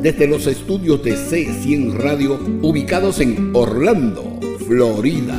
desde los estudios de C100 Radio ubicados en Orlando, Florida.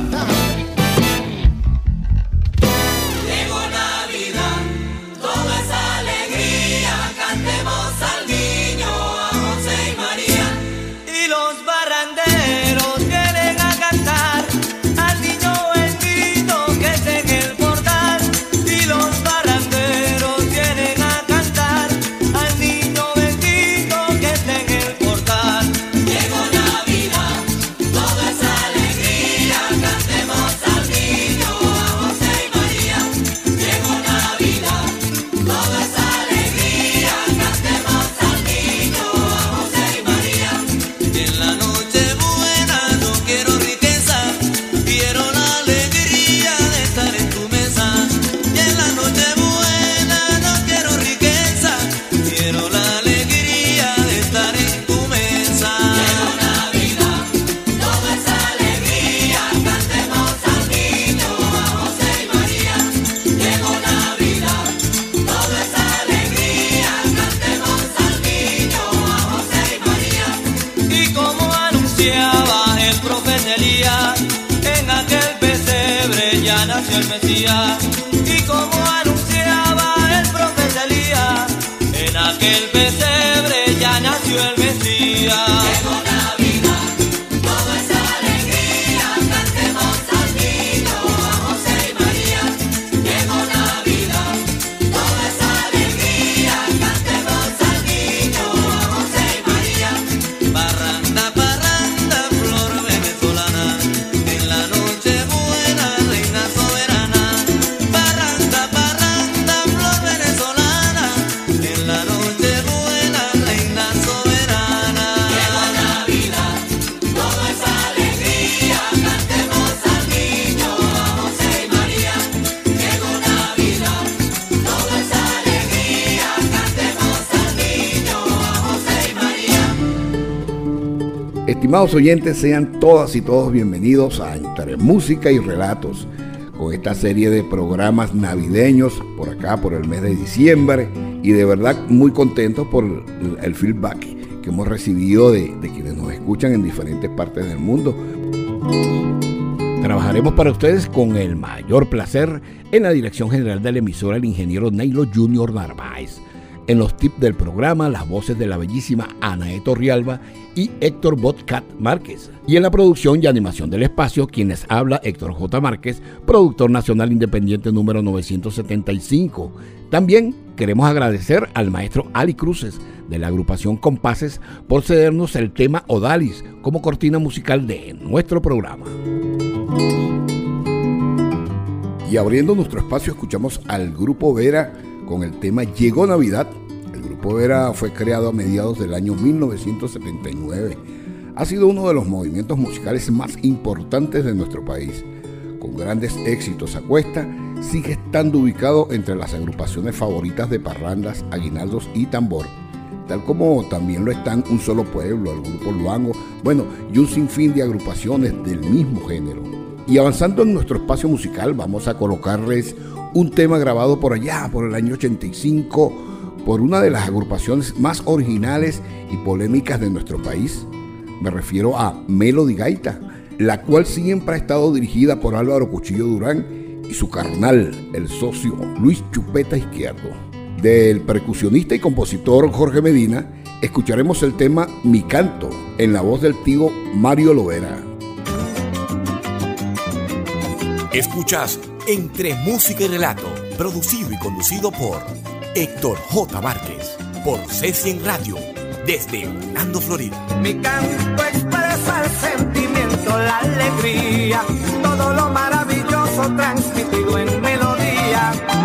Estimados oyentes, sean todas y todos bienvenidos a Entre Música y Relatos, con esta serie de programas navideños por acá, por el mes de diciembre, y de verdad muy contentos por el feedback que hemos recibido de, quienes nos escuchan en diferentes partes del mundo. Trabajaremos para ustedes con el mayor placer en la dirección general de la emisora el ingeniero Neilo Junior Narváez en los tips del programa, las voces de la bellísima Ana E. Torrialba y Héctor Botcat Márquez. Y en la producción y animación del espacio, quienes habla Héctor J. Márquez, productor nacional independiente número 975. También queremos agradecer al maestro Ali Cruces de la agrupación Compases por cedernos el tema Odalis como cortina musical de nuestro programa. Y abriendo nuestro espacio escuchamos al grupo Vera con el tema Llegó Navidad. El grupo Vera fue creado a mediados del año 1979. Ha sido uno de los movimientos musicales más importantes de nuestro país. Con grandes éxitos a cuesta, sigue estando ubicado entre las agrupaciones favoritas de parrandas, aguinaldos y tambor, tal como también lo están Un Solo Pueblo, el grupo Luango, bueno, y un sinfín de agrupaciones del mismo género. Y avanzando en nuestro espacio musical, vamos a colocarles un tema grabado por allá, por el año 85, por una de las agrupaciones más originales y polémicas de nuestro país. Me refiero a Melody Gaita, la cual siempre ha estado dirigida por Álvaro Cuchillo Durán y su carnal, el socio Luis Chupeta Izquierdo. Del percusionista y compositor Jorge Medina, escucharemos el tema Mi Canto en la voz del tío Mario Lovera. Escuchas entre Música y Relato, producido y conducido por Héctor J. Márquez, por C100 Radio, desde Orlando, Florida. Mi canto expresa el sentimiento, la alegría, todo lo maravilloso transmitido en melodía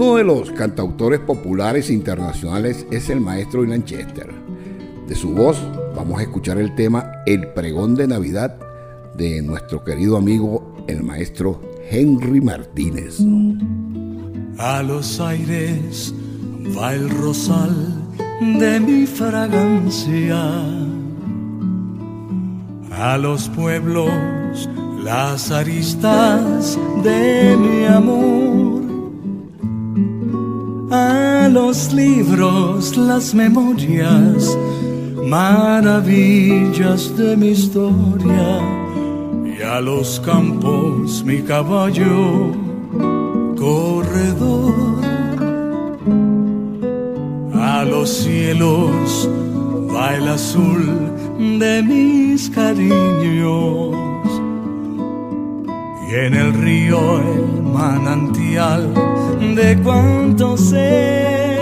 Uno de los cantautores populares internacionales es el maestro Lanchester. De su voz vamos a escuchar el tema El pregón de Navidad de nuestro querido amigo el maestro Henry Martínez. A los aires va el rosal de mi fragancia. A los pueblos las aristas de mi amor a los libros, las memorias, maravillas de mi historia. Y a los campos mi caballo corredor, a los cielos va el azul de mis cariños. En el río el manantial de cuánto sé.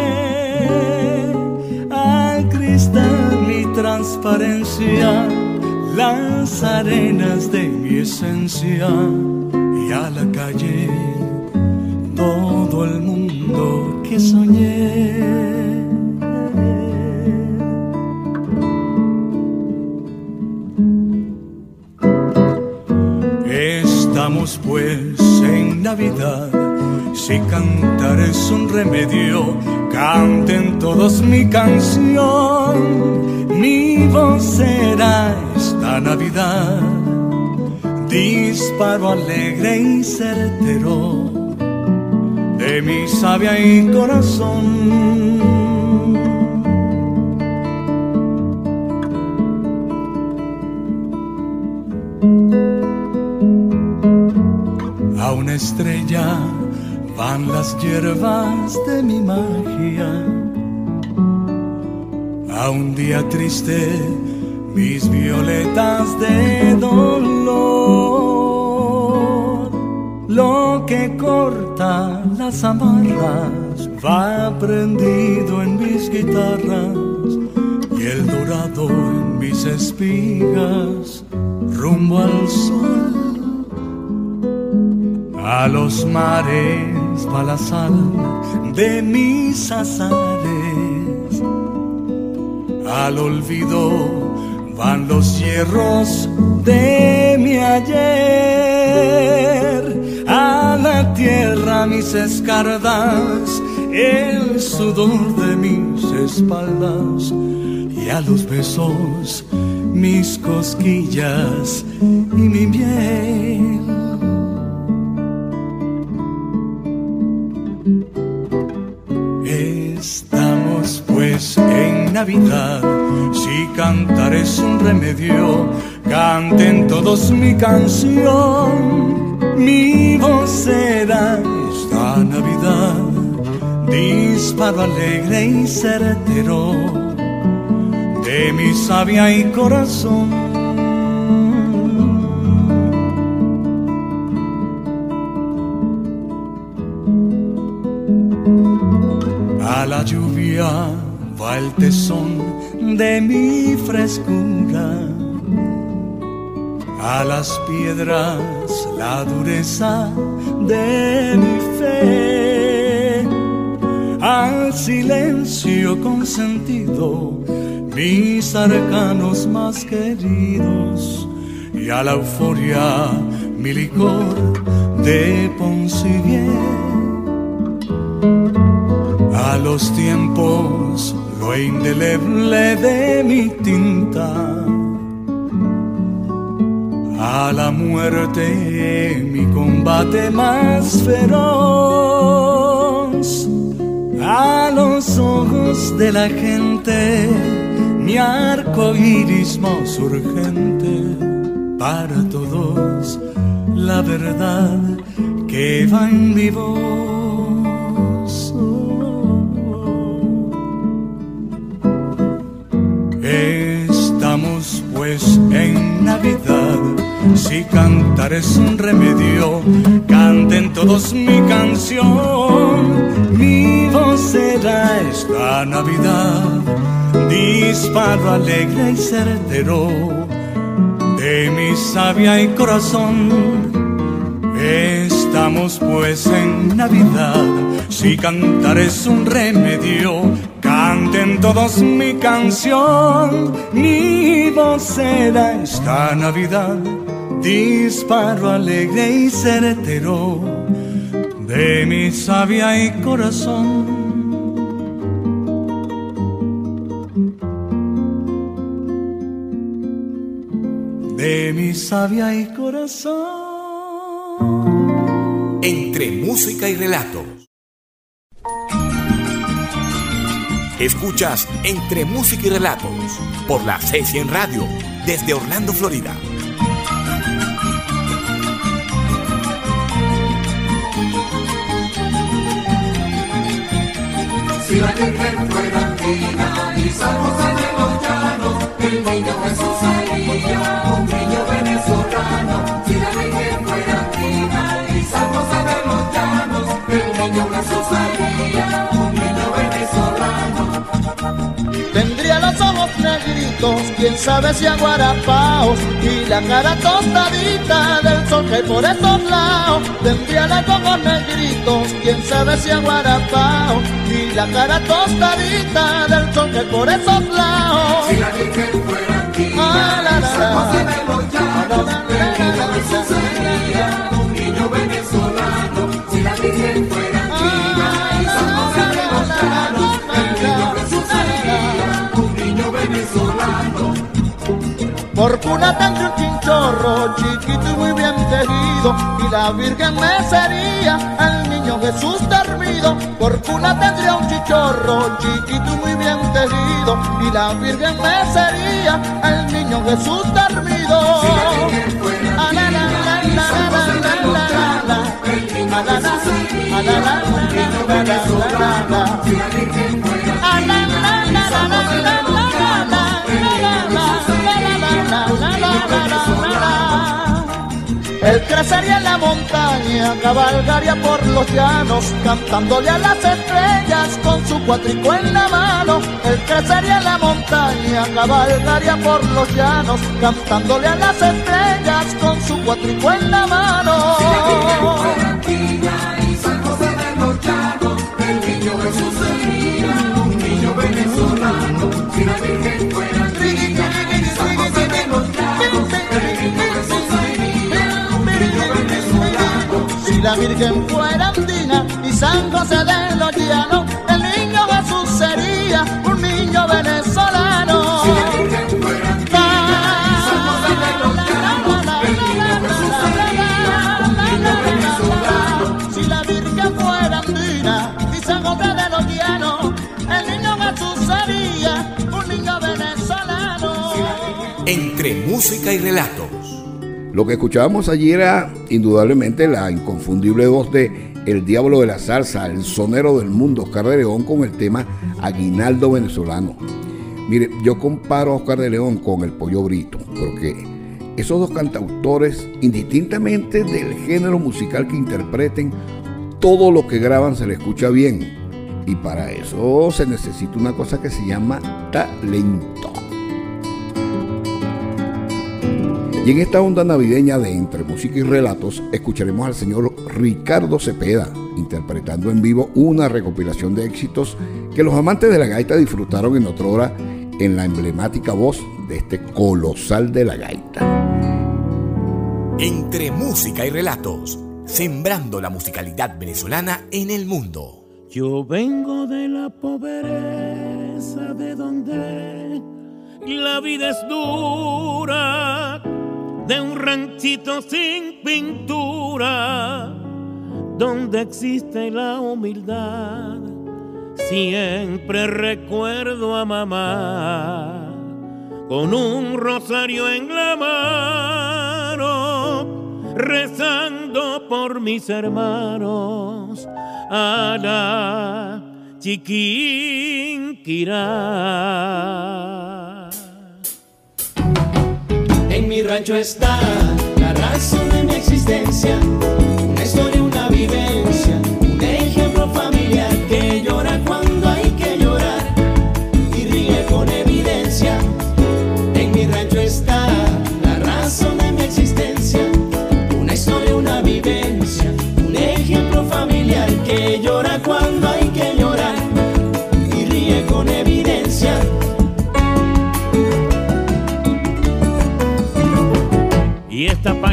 Al cristal mi transparencia, las arenas de mi esencia y a la calle todo el mundo que soñé. Pues en Navidad, si cantar es un remedio, canten todos mi canción, mi voz será esta Navidad, disparo alegre y certero de mi sabia y corazón. Estrella van las hierbas de mi magia. A un día triste mis violetas de dolor. Lo que corta las amarras va prendido en mis guitarras y el dorado en mis espigas rumbo al sol. A los mares va la sal de mis azares. Al olvido van los hierros de mi ayer. A la tierra mis escardas, el sudor de mis espaldas. Y a los besos mis cosquillas y mi miel. Navidad, si cantar es un remedio, canten todos mi canción, mi voz será esta Navidad, disparo alegre y certero de mi sabia y corazón. A la lluvia va el tesón de mi frescura. A las piedras la dureza de mi fe. Al silencio consentido mis arcanos más queridos. Y a la euforia mi licor de Poncivier a los tiempos lo indeleble de mi tinta, a la muerte mi combate más feroz, a los ojos de la gente mi arco iris más urgente, para todos la verdad que va en mi. Si cantar es un remedio, canten todos mi canción, mi voz será esta Navidad, disparo alegre y certero. De mi sabia y corazón. Estamos pues en Navidad, si cantar es un remedio, canten todos mi canción, mi voz será esta Navidad, disparo alegre y certero de mi sabia y corazón. De mi sabia y corazón. Entre música y relatos. Escuchas Entre música y relatos por la C100 Radio desde Orlando, Florida. Si la Virgen fuera fina y San José de los llanos el niño Jesús sería un niño venezolano. Si la Virgen fuera viva y San José de los llanos, el niño Jesús sería un niño venezolano. Tendría los ojos negritos, quién sabe si aguarapaos Y la cara tostadita del sol que por estos lados Tendría los ojos negritos, quién sabe si aguarapaos la cara tostadita del sol que por esos lados Si la Virgen fuera viva Ah, la, la, la. José de los llanos, el sería un niño venezolano. Si la Virgen fuera viva y San José de los llanos, el sería un niño venezolano. Por cuna tendría un chinchorro chiquito y muy bien tejido Y la Virgen me sería al Jesús dormido Por cuna tendría un chichorro chiquito y muy bien tejido Y la Virgen me sería al niño Jesús dormido Él crecería en la montaña, cabalgaría por los llanos, cantándole a las estrellas con su cuatrico en la mano. Él crecería en la montaña, cabalgaría por los llanos, cantándole a las estrellas con su cuatrico en la mano. Y los llanos, el niño Jesús sería un niño venezolano. La Virgen fuera andina y San José de los llanos, el niño Jesús sería un niño venezolano. Si la Virgen fuera viva y San José de los llanos, el niño Jesús sería un niño venezolano. Si la Virgen fuera andina y San José de los llanos, el niño Jesús sería un niño venezolano. Entre música y relatos. Lo que escuchábamos allí era indudablemente la inconfundible voz de El Diablo de la Salsa, el sonero del mundo, Oscar de León, con el tema Aguinaldo Venezolano. Mire, yo comparo a Oscar de León con el Pollo Brito, porque esos dos cantautores, indistintamente del género musical que interpreten, todo lo que graban se le escucha bien. Y para eso se necesita una cosa que se llama talento. Y en esta onda navideña de Entre Música y Relatos, escucharemos al señor Ricardo Cepeda interpretando en vivo una recopilación de éxitos que los amantes de la gaita disfrutaron en otra hora en la emblemática voz de este colosal de la gaita. Entre música y relatos. Sembrando la musicalidad venezolana en el mundo. Yo vengo de la pobreza de donde la vida es dura, de un ranchito sin pintura, donde existe la humildad. Siempre recuerdo a mamá con un rosario en la mano, rezando por mis hermanos a la chiquinquirá. Mi rancho está la razón de mi existencia, una historia, una vivencia,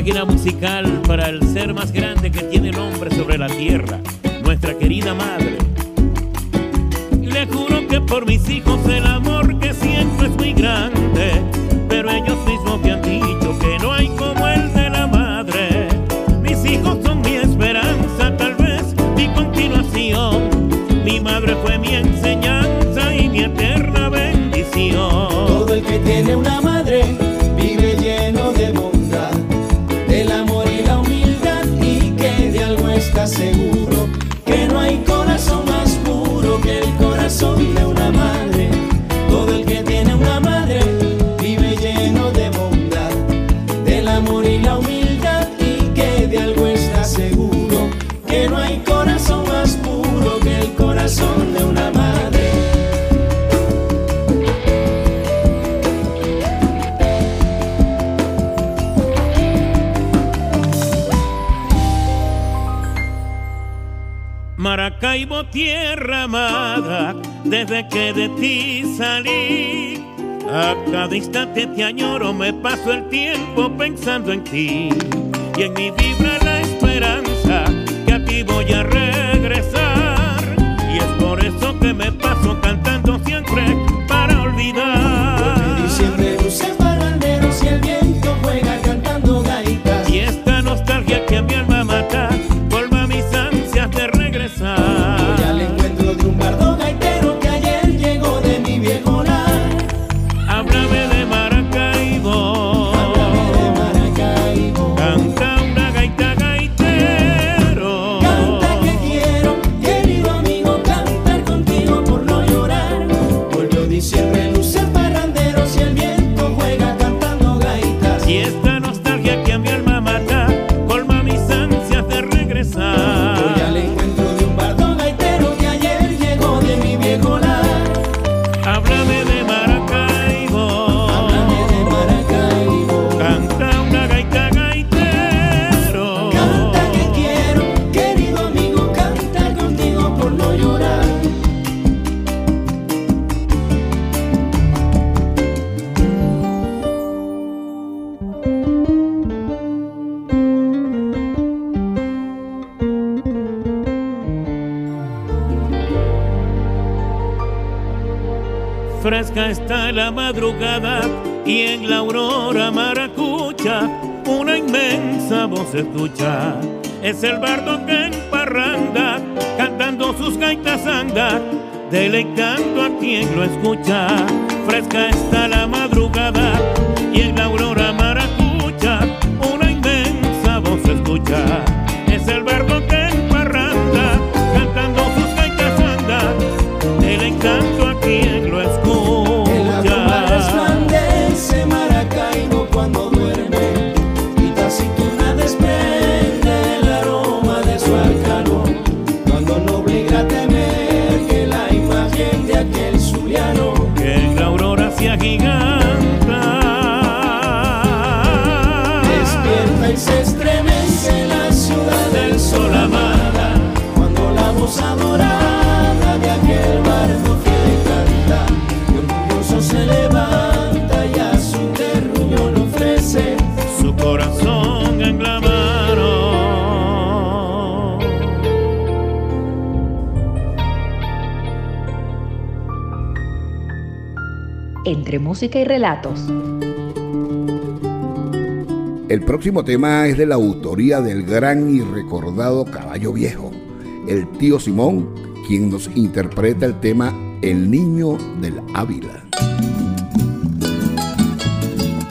Página musical para el ser más grande que tiene el hombre sobre la tierra, nuestra querida madre. Le juro que por mis hijos el amor que siento es muy grande, cada instante te añoro, me paso el tiempo pensando en ti. Y en mi vibra Es el bardo que en parranda, cantando sus gaitas anda, deleitando a quien lo escucha. Entre música y relatos. El próximo tema es de la autoría del gran y recordado Caballo Viejo, el tío Simón, quien nos interpreta el tema El Niño del Ávila.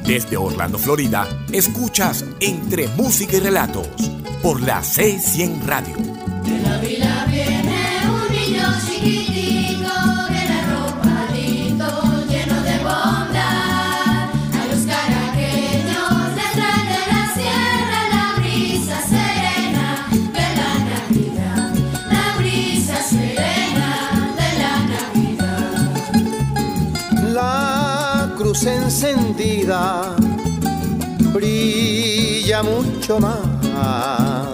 Desde Orlando, Florida, escuchas Entre Música y Relatos por la C100 Radio. De la vila viene mucho más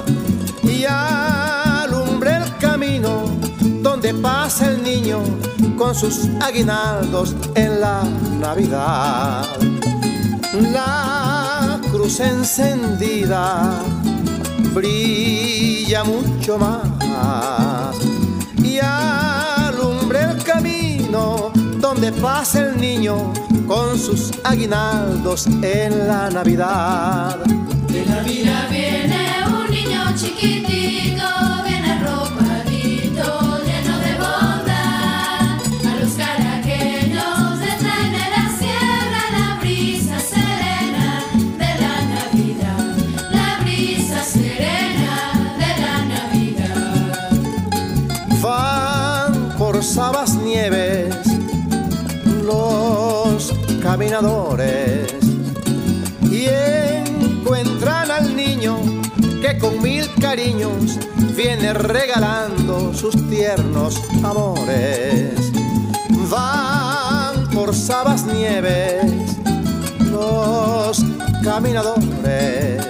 y alumbra el camino donde pasa el niño con sus aguinaldos en la Navidad. La cruz encendida brilla mucho más y alumbra el camino donde pasa el niño con sus aguinaldos en la Navidad. De la vila viene un niño chiquitico, viene arropadito, lleno de bondad. A los caraqueños trae de la sierra la brisa serena de la Navidad. La brisa serena de la Navidad. Van por Sabas Nieves los caminadores cariños viene regalando sus tiernos amores. Van por Sabas Nieves los caminadores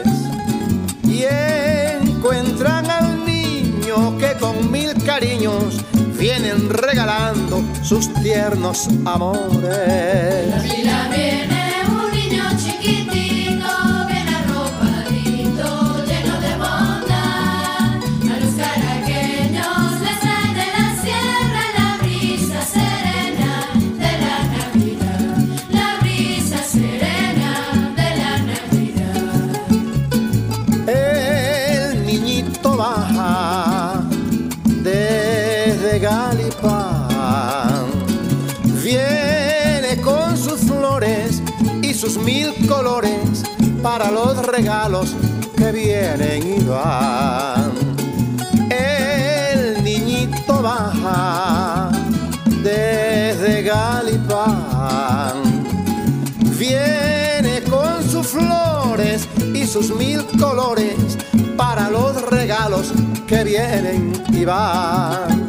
y encuentran al niño que con mil cariños vienen regalando sus tiernos amores. Mil colores para los regalos que vienen y van. El niñito baja desde Galipán. Viene con sus flores y sus mil colores para los regalos que vienen y van.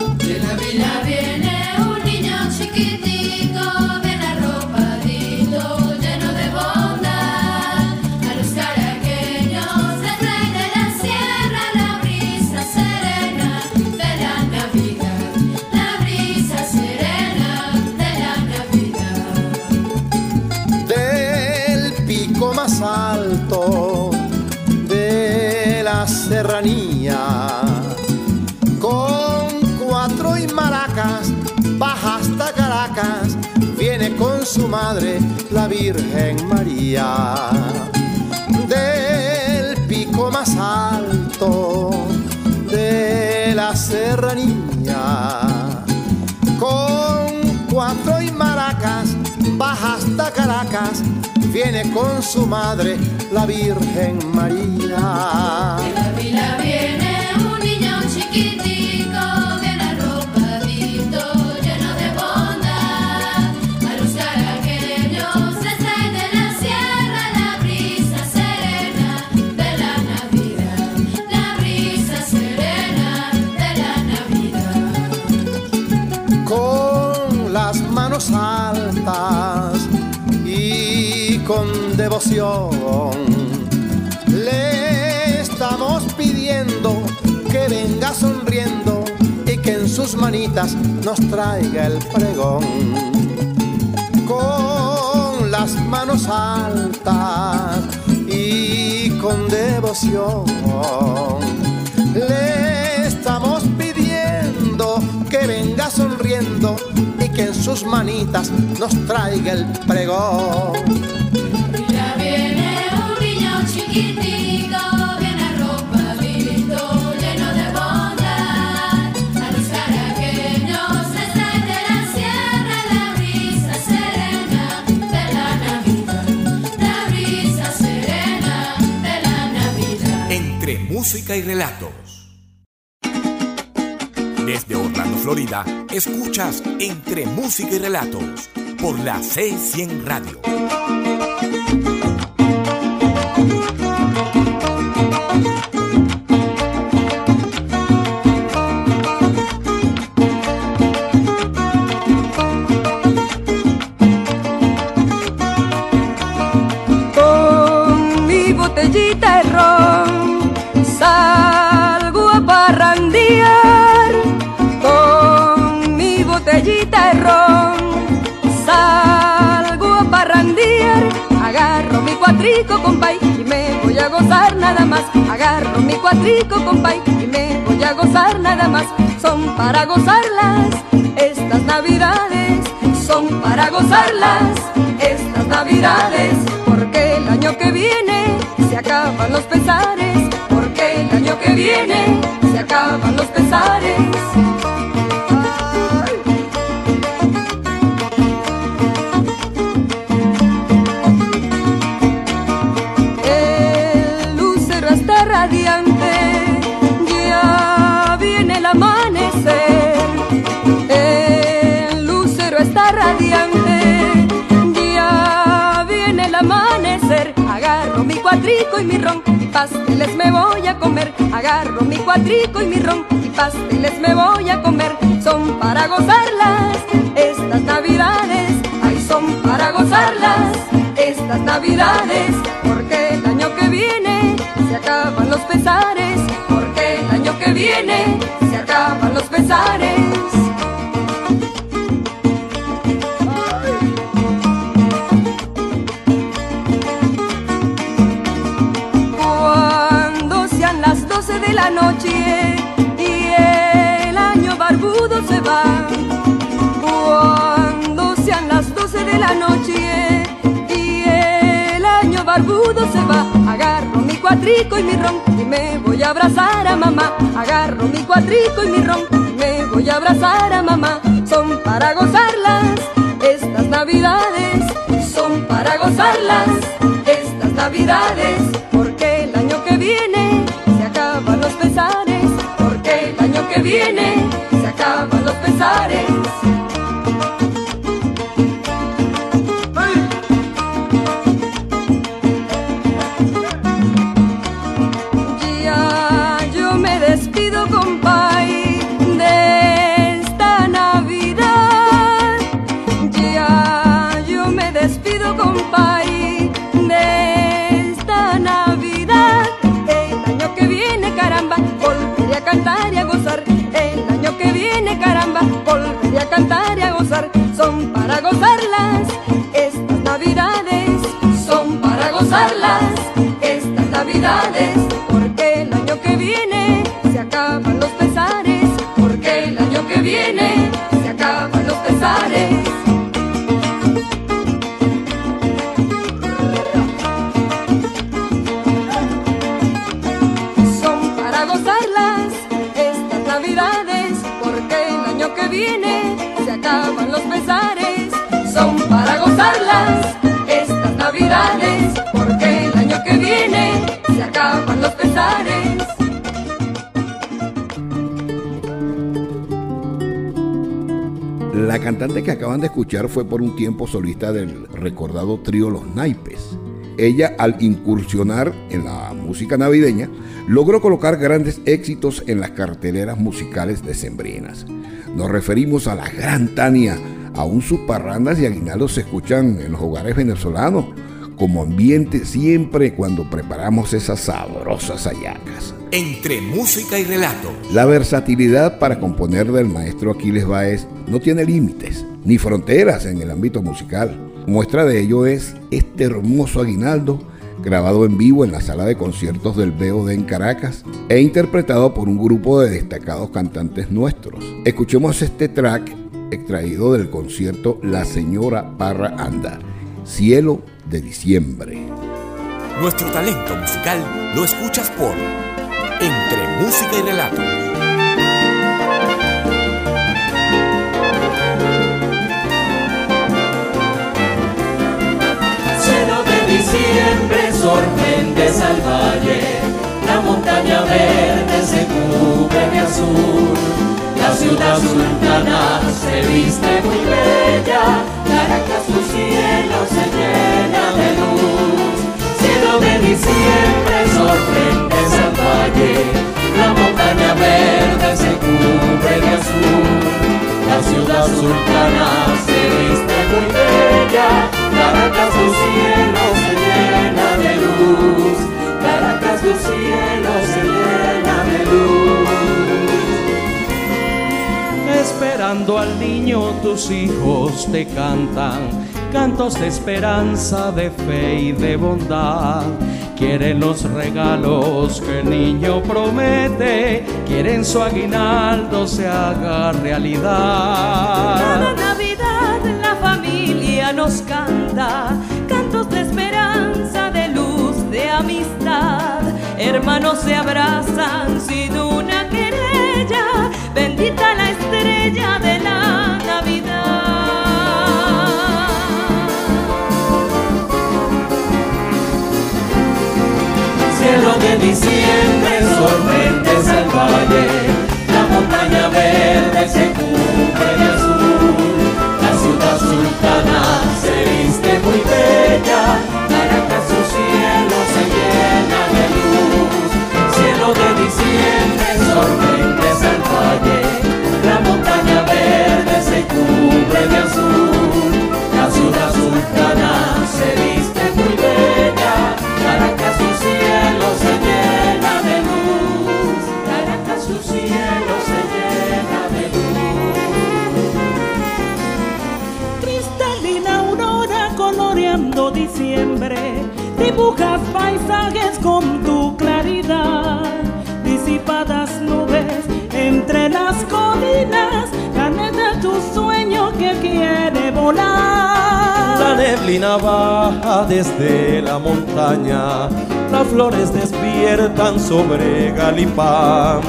Serranía, con cuatro y maracas, baja hasta Caracas, viene con su madre la Virgen María. Del pico más alto de la serranía, con cuatro y maracas, baja hasta Caracas, viene con su madre la Virgen María. De la viene un niño chiquitico, Le estamos pidiendo que venga sonriendo y que en sus manitas nos traiga el pregón. Con las manos altas y con devoción. Le estamos pidiendo que venga sonriendo y que en sus manitas nos traiga el pregón. Música y relatos. Desde Orlando, Florida, escuchas Entre música y relatos por la C100 Radio. Nada más. Agarro mi cuatrico, compay, y me voy a gozar nada más. Son para gozarlas estas navidades, son para gozarlas estas navidades. Porque el año que viene se acaban los pesares, porque el año que viene se acaban los pesares. Pasteles me voy a comer. Agarro mi cuatrico y mi ron, y pasteles me voy a comer. Son para gozarlas estas navidades, ay, son para gozarlas estas navidades. Porque el año que viene se acaban los pesares, porque el año que viene se acaban los pesares. Y el año barbudo se va. Cuando sean las 12 de la noche y el año barbudo se va. Agarro mi cuatrico y mi ron y me voy a abrazar a mamá. Agarro mi cuatrico y mi ron y me voy a abrazar a mamá. Son para gozarlas estas navidades. Son para gozarlas estas navidades. Viene se acaban los pesares. Gozarlas estas Navidades. Cantante que acaban de escuchar fue por un tiempo solista del recordado trío Los Naipes. Ella, al incursionar en la música navideña, logró colocar grandes éxitos en las carteleras musicales decembrinas. Nos referimos a la Gran Tania. Aún sus parrandas y aguinaldos se escuchan en los hogares venezolanos como ambiente siempre cuando preparamos esas sabrosas hallacas. Entre música y relato. La versatilidad para componer del maestro Aquiles Báez no tiene límites ni fronteras en el ámbito musical. Muestra de ello es este hermoso aguinaldo grabado en vivo en la sala de conciertos del BOD en Caracas e interpretado por un grupo de destacados cantantes nuestros. Escuchemos este track extraído del concierto La Señora Parra Anda, Cielo de Diciembre. Nuestro talento musical lo escuchas por Entre música y relato. Cielo de diciembre sorprendes al valle, la montaña verde se cubre de azul, la ciudad sultana se viste muy bella, Caracas tu cielo se llena sultana se viste muy bella, Caracas tu cielo se llena de luz, Caracas tu cielo se llena de luz. Esperando al niño tus hijos te cantan cantos de esperanza, de fe y de bondad. Quieren los regalos que el niño promete, quieren su aguinaldo se haga realidad. Cada Navidad la familia nos canta cantos de esperanza, de luz, de amistad. Hermanos se abrazan sin de diciembre sorprendes al valle, la montaña verde se cubre de azul, la ciudad sultana se viste muy bella, Caracas su cielo se llena de luz, cielo de diciembre sorprendes al valle, la montaña verde se cubre de azul, la ciudad sultana Dibujas paisajes con tu claridad, disipadas nubes entre las colinas, la neta tu sueño que quiere volar. La neblina baja desde la montaña, las flores despiertan sobre Galipán,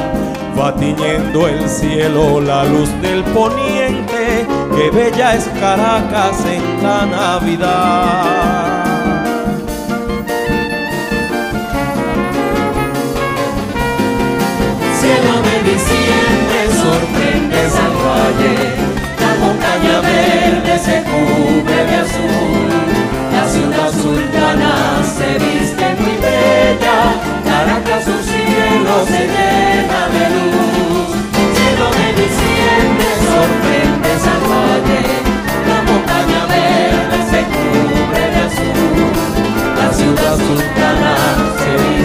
va tiñendo el cielo la luz del poniente, que bella es Caracas en la Navidad. Cielo de diciembre sorprendes al valle, la montaña verde se cubre de azul, la ciudad sultana se viste muy bella, Caracas su cielo se llena de luz. Cielo de diciembre sorprendes al valle, la montaña verde se cubre de azul, la ciudad sultana se viste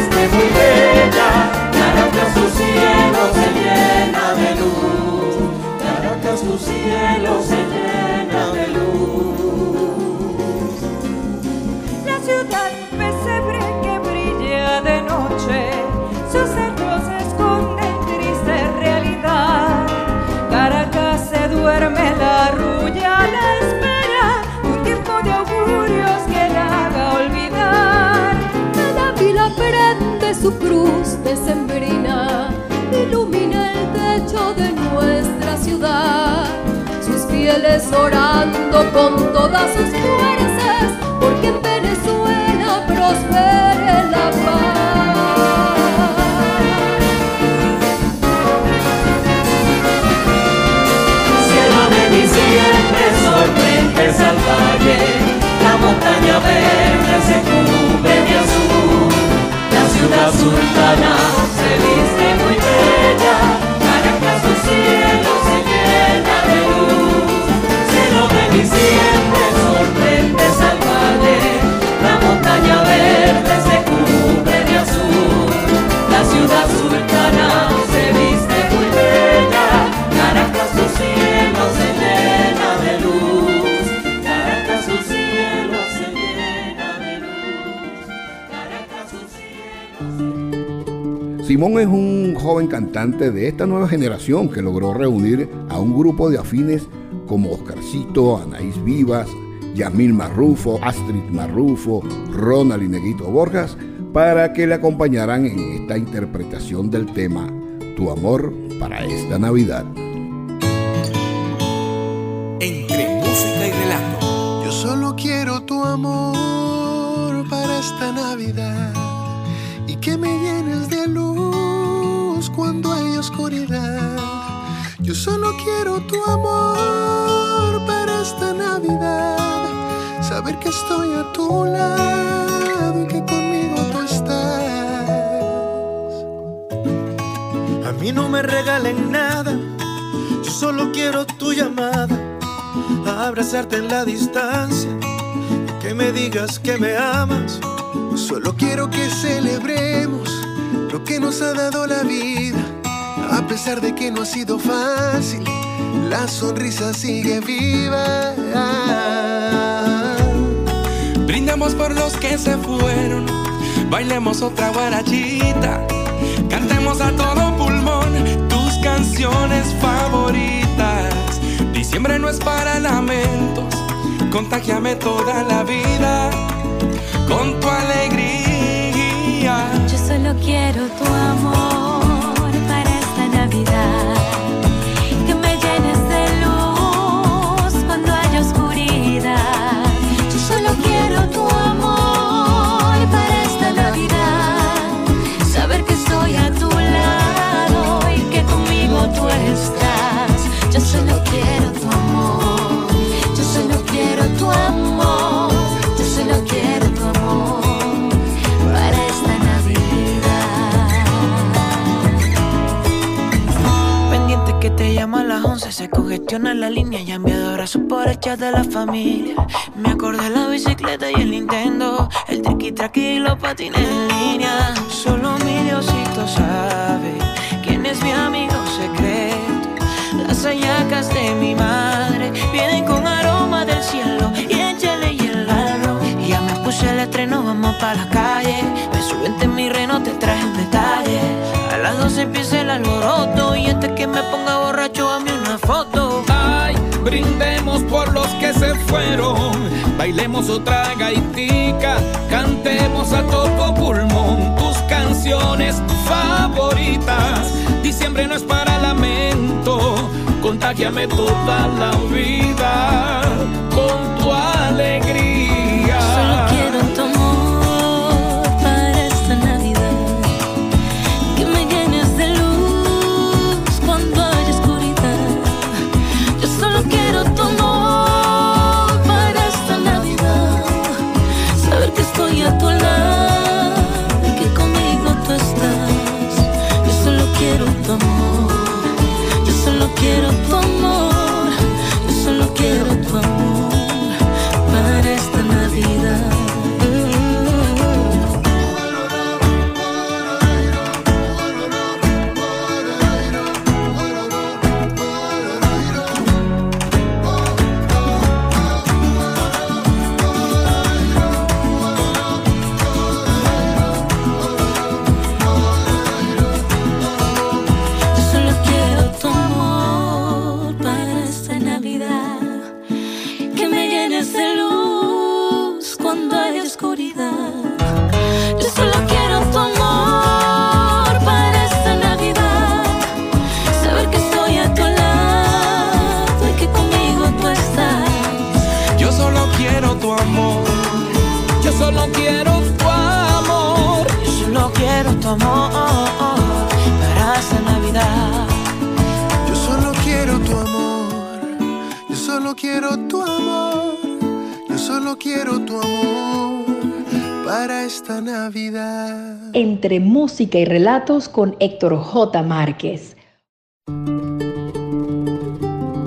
decembrina, ilumina el techo de nuestra ciudad. Sus fieles orando con todas sus fuerzas, joven cantante de esta nueva generación que logró reunir a un grupo de afines como Oscarcito, Anaís Vivas, Yamil Marrufo, Astrid Marrufo, Ronald y Neguito Borjas para que le acompañaran en esta interpretación del tema Tu amor para esta Navidad. Entre música y relato. Yo solo quiero tu amor para esta Navidad y que me llenes de luz cuando hay oscuridad. Yo solo quiero tu amor para esta Navidad, saber que estoy a tu lado y que conmigo tú estás. A mí no me regalen nada, yo solo quiero tu llamada, a abrazarte en la distancia, y que me digas que me amas. Solo quiero que celebremos lo que nos ha dado la vida. A pesar de que no ha sido fácil, la sonrisa sigue viva. Brindemos por los que se fueron, bailemos otra guarachita, cantemos a todo pulmón tus canciones favoritas. Diciembre no es para lamentos, contagiame toda la vida con tu alegría. Solo quiero tu amor para esta Navidad. se la línea y enviado abrazos por el chat de la familia. Me acordé la bicicleta y el Nintendo, el triqui traqui y los patines en línea. Solo mi Diosito sabe quién es mi amigo secreto. Las ayacas de mi madre vienen con aroma del cielo y échale y el barro. Y ya me puse el estreno, vamos para la calle. Me subente en mi reno, te traje un detalle. A las 12 empieza el alboroto y antes que me ponga borracho que se fueron. Bailemos otra gaitica, cantemos a todo pulmón tus canciones favoritas. Diciembre no es para lamento, contágiame toda la vida. Y Relatos con Héctor J. Márquez.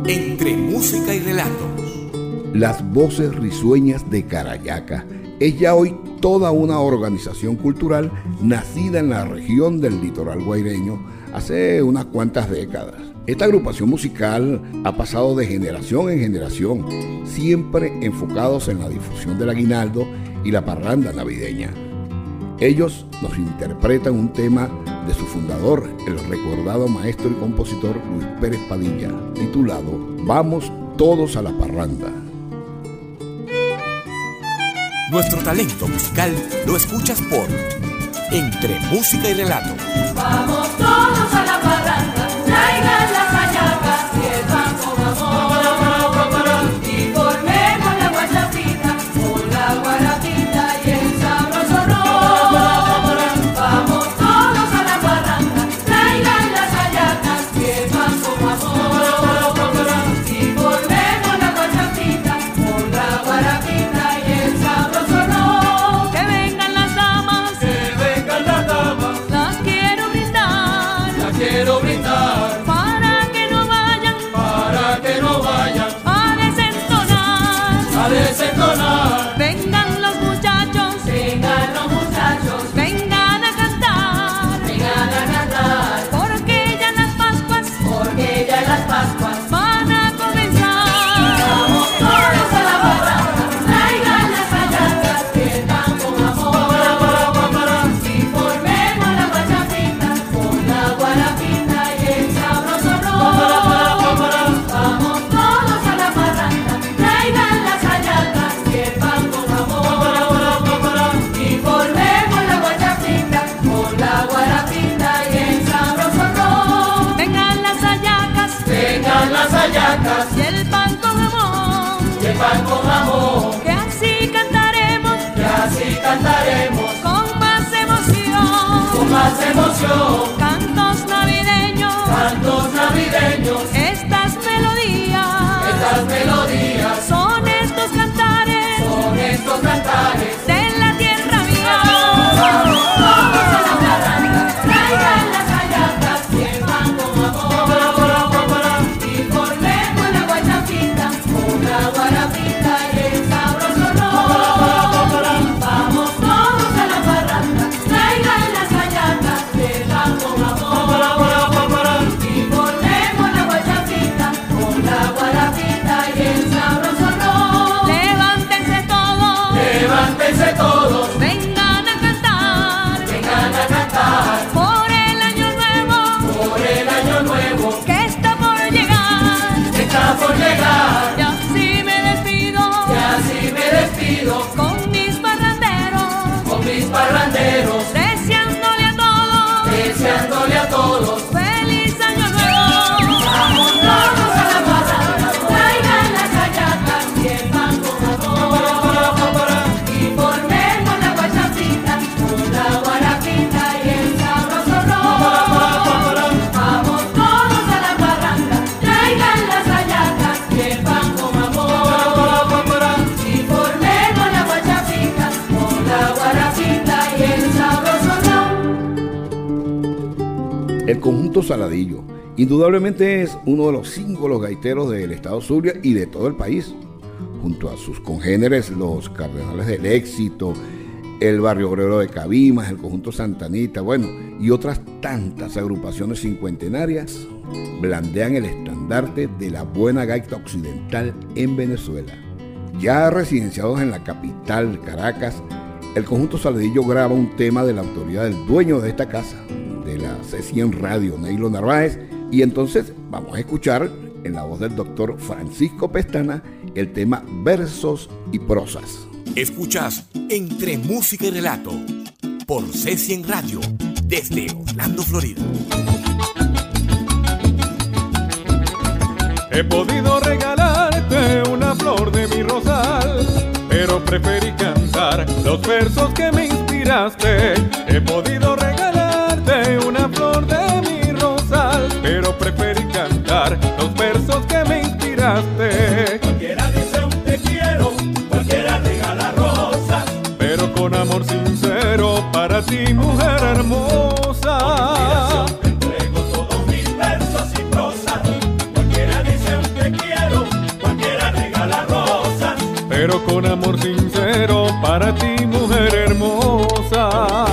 Entre Música y Relatos. Las voces risueñas de Carayaca es ya hoy toda una organización cultural nacida en la región del litoral guaireño hace unas cuantas décadas. Esta agrupación musical ha pasado de generación en generación, siempre enfocados en la difusión del aguinaldo y la parranda navideña ellos nos interpretan un tema de su fundador, el recordado maestro y compositor Luis Pérez Padilla, titulado Vamos todos a la parranda. Nuestro talento musical lo escuchas por Entre Música y Relato. Vamos todos. emoción. Cantos navideños, cantos navideños. Estas melodías, estas melodías. Son estos cantares, son estos cantares. Conjunto Saladillo. Indudablemente es uno de los símbolos gaiteros del estado Zulia y de todo el país. Junto a sus congéneres, los Cardenales del Éxito, el Barrio Obrero de Cabimas, el conjunto Santanita, bueno, y otras tantas agrupaciones cincuentenarias, blandean el estandarte de la buena gaita occidental en Venezuela. Ya residenciados en la capital, Caracas, el conjunto Saladillo graba un tema de la autoridad del dueño de esta casa, de la C100 Radio, Neilo Narváez, y entonces vamos a escuchar en la voz del doctor Francisco Pestana el tema Versos y Prosas. Escuchas Entre Música y Relato por C100 Radio desde Orlando, Florida. He podido regalarte una flor de mi rosal, pero preferí cantar los versos que me inspiraste. He podido regalarte una flor de mi rosal, pero preferí cantar los versos que me inspiraste. Para ti, mujer hermosa.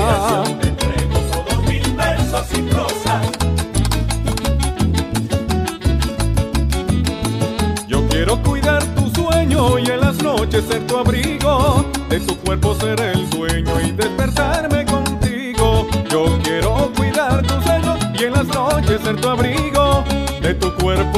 Yo quiero cuidar tu sueño y en las noches ser tu abrigo. De tu cuerpo ser el dueño y despertarme contigo. Yo quiero cuidar tu sueño y en las noches ser tu abrigo. De tu cuerpo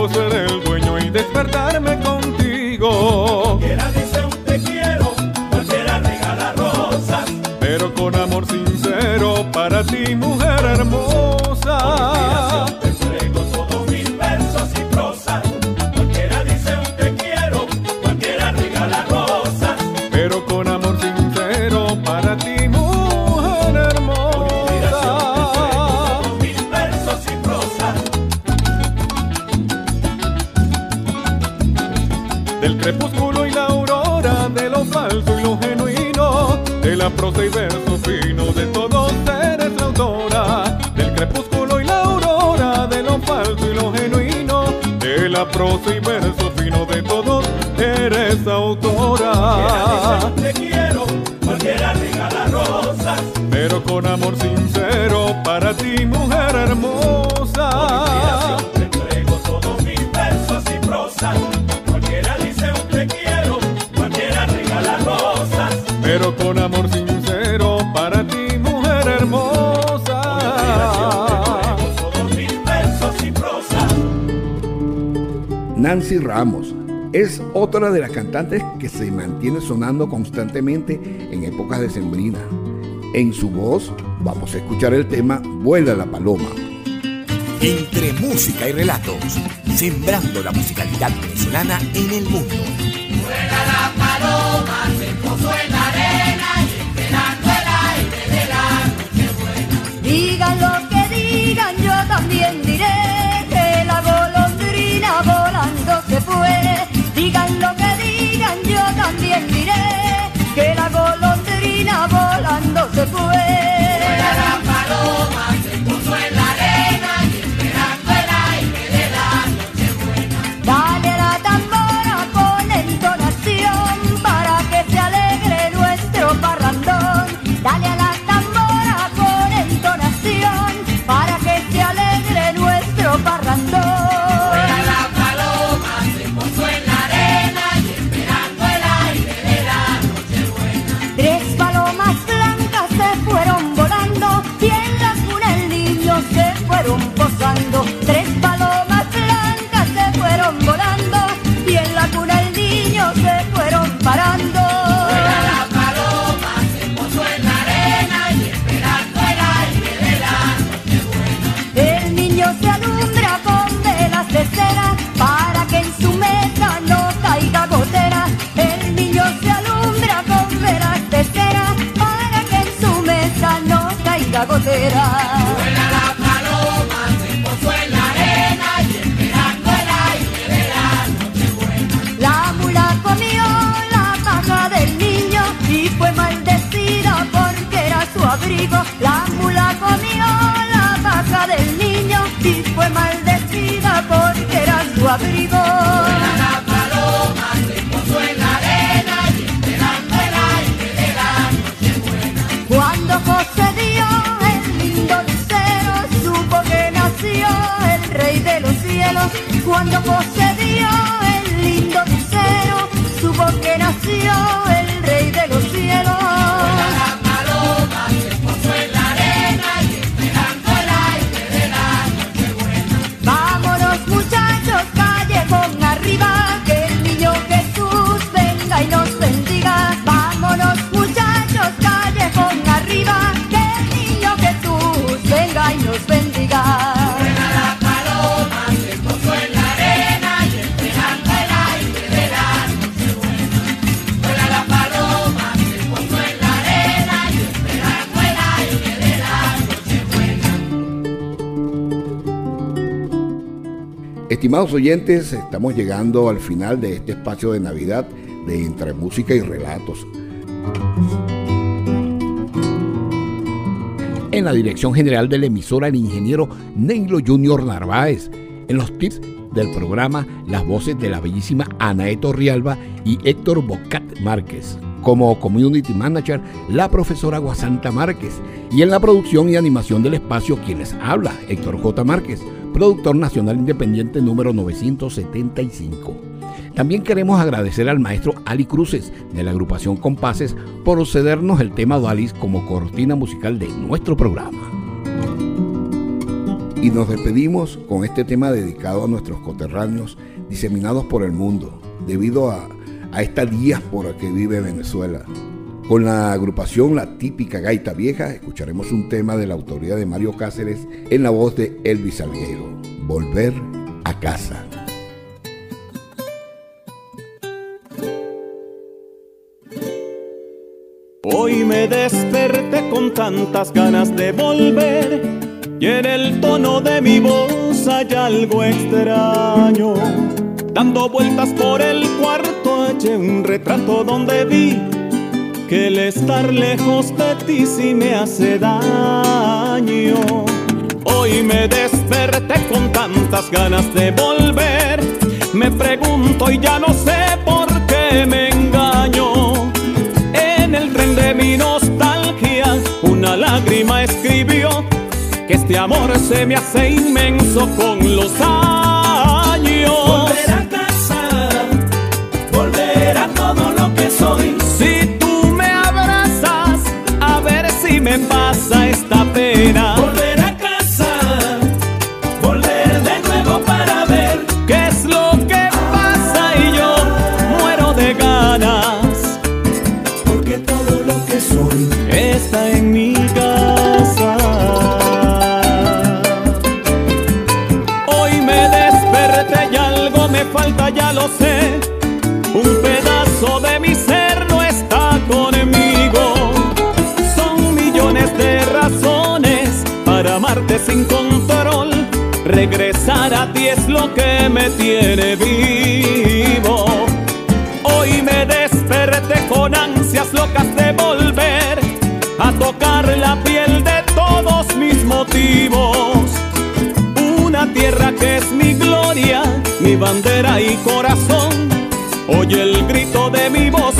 Es otra de las cantantes que se mantiene sonando constantemente en épocas decembrinas. En su voz vamos a escuchar el tema Vuela la Paloma. Entre música y relatos, sembrando la musicalidad venezolana en el mundo. Volando se fue. Abrigo. Cuando José dio el lindo lucero, supo que nació el rey de los cielos. Cuando José dio el lindo lucero, supo que nació Estimados oyentes, estamos llegando al final de este espacio de Navidad de Entre Música y Relatos. En la dirección general de la emisora, el ingeniero Neilo Junior Narváez. En los tips del programa, las voces de la bellísima Anae Torrialba y Héctor Bocat Márquez. Como Community Manager, la profesora Guasanta Márquez. Y en la producción y animación del espacio, quienes habla, Héctor J. Márquez, productor nacional independiente número 975. También queremos agradecer al maestro Ali Cruces de la agrupación Compases por cedernos el tema Dualis como cortina musical de nuestro programa. Y nos despedimos con este tema dedicado a nuestros coterráneos diseminados por el mundo, debido a, a esta diáspora que vive Venezuela. Con la agrupación La Típica Gaita Vieja escucharemos un tema de la autoría de Mario Cáceres en la voz de Elvis Salguero, Volver a casa. Hoy me desperté con tantas ganas de volver y en el tono de mi voz hay algo extraño. Dando vueltas por el cuarto un retrato donde vi que el estar lejos de ti sí me hace daño. Hoy me desperté con tantas ganas de volver. Me pregunto y ya no sé por qué me engaño. En el tren de mi nostalgia, una lágrima escribió que este amor se me hace inmenso con los años. Ti es lo que me tiene vivo. Hoy me desperté con ansias locas de volver a tocar la piel de todos mis motivos. Una tierra que es mi gloria, mi bandera y corazón. Oye el grito de mi voz,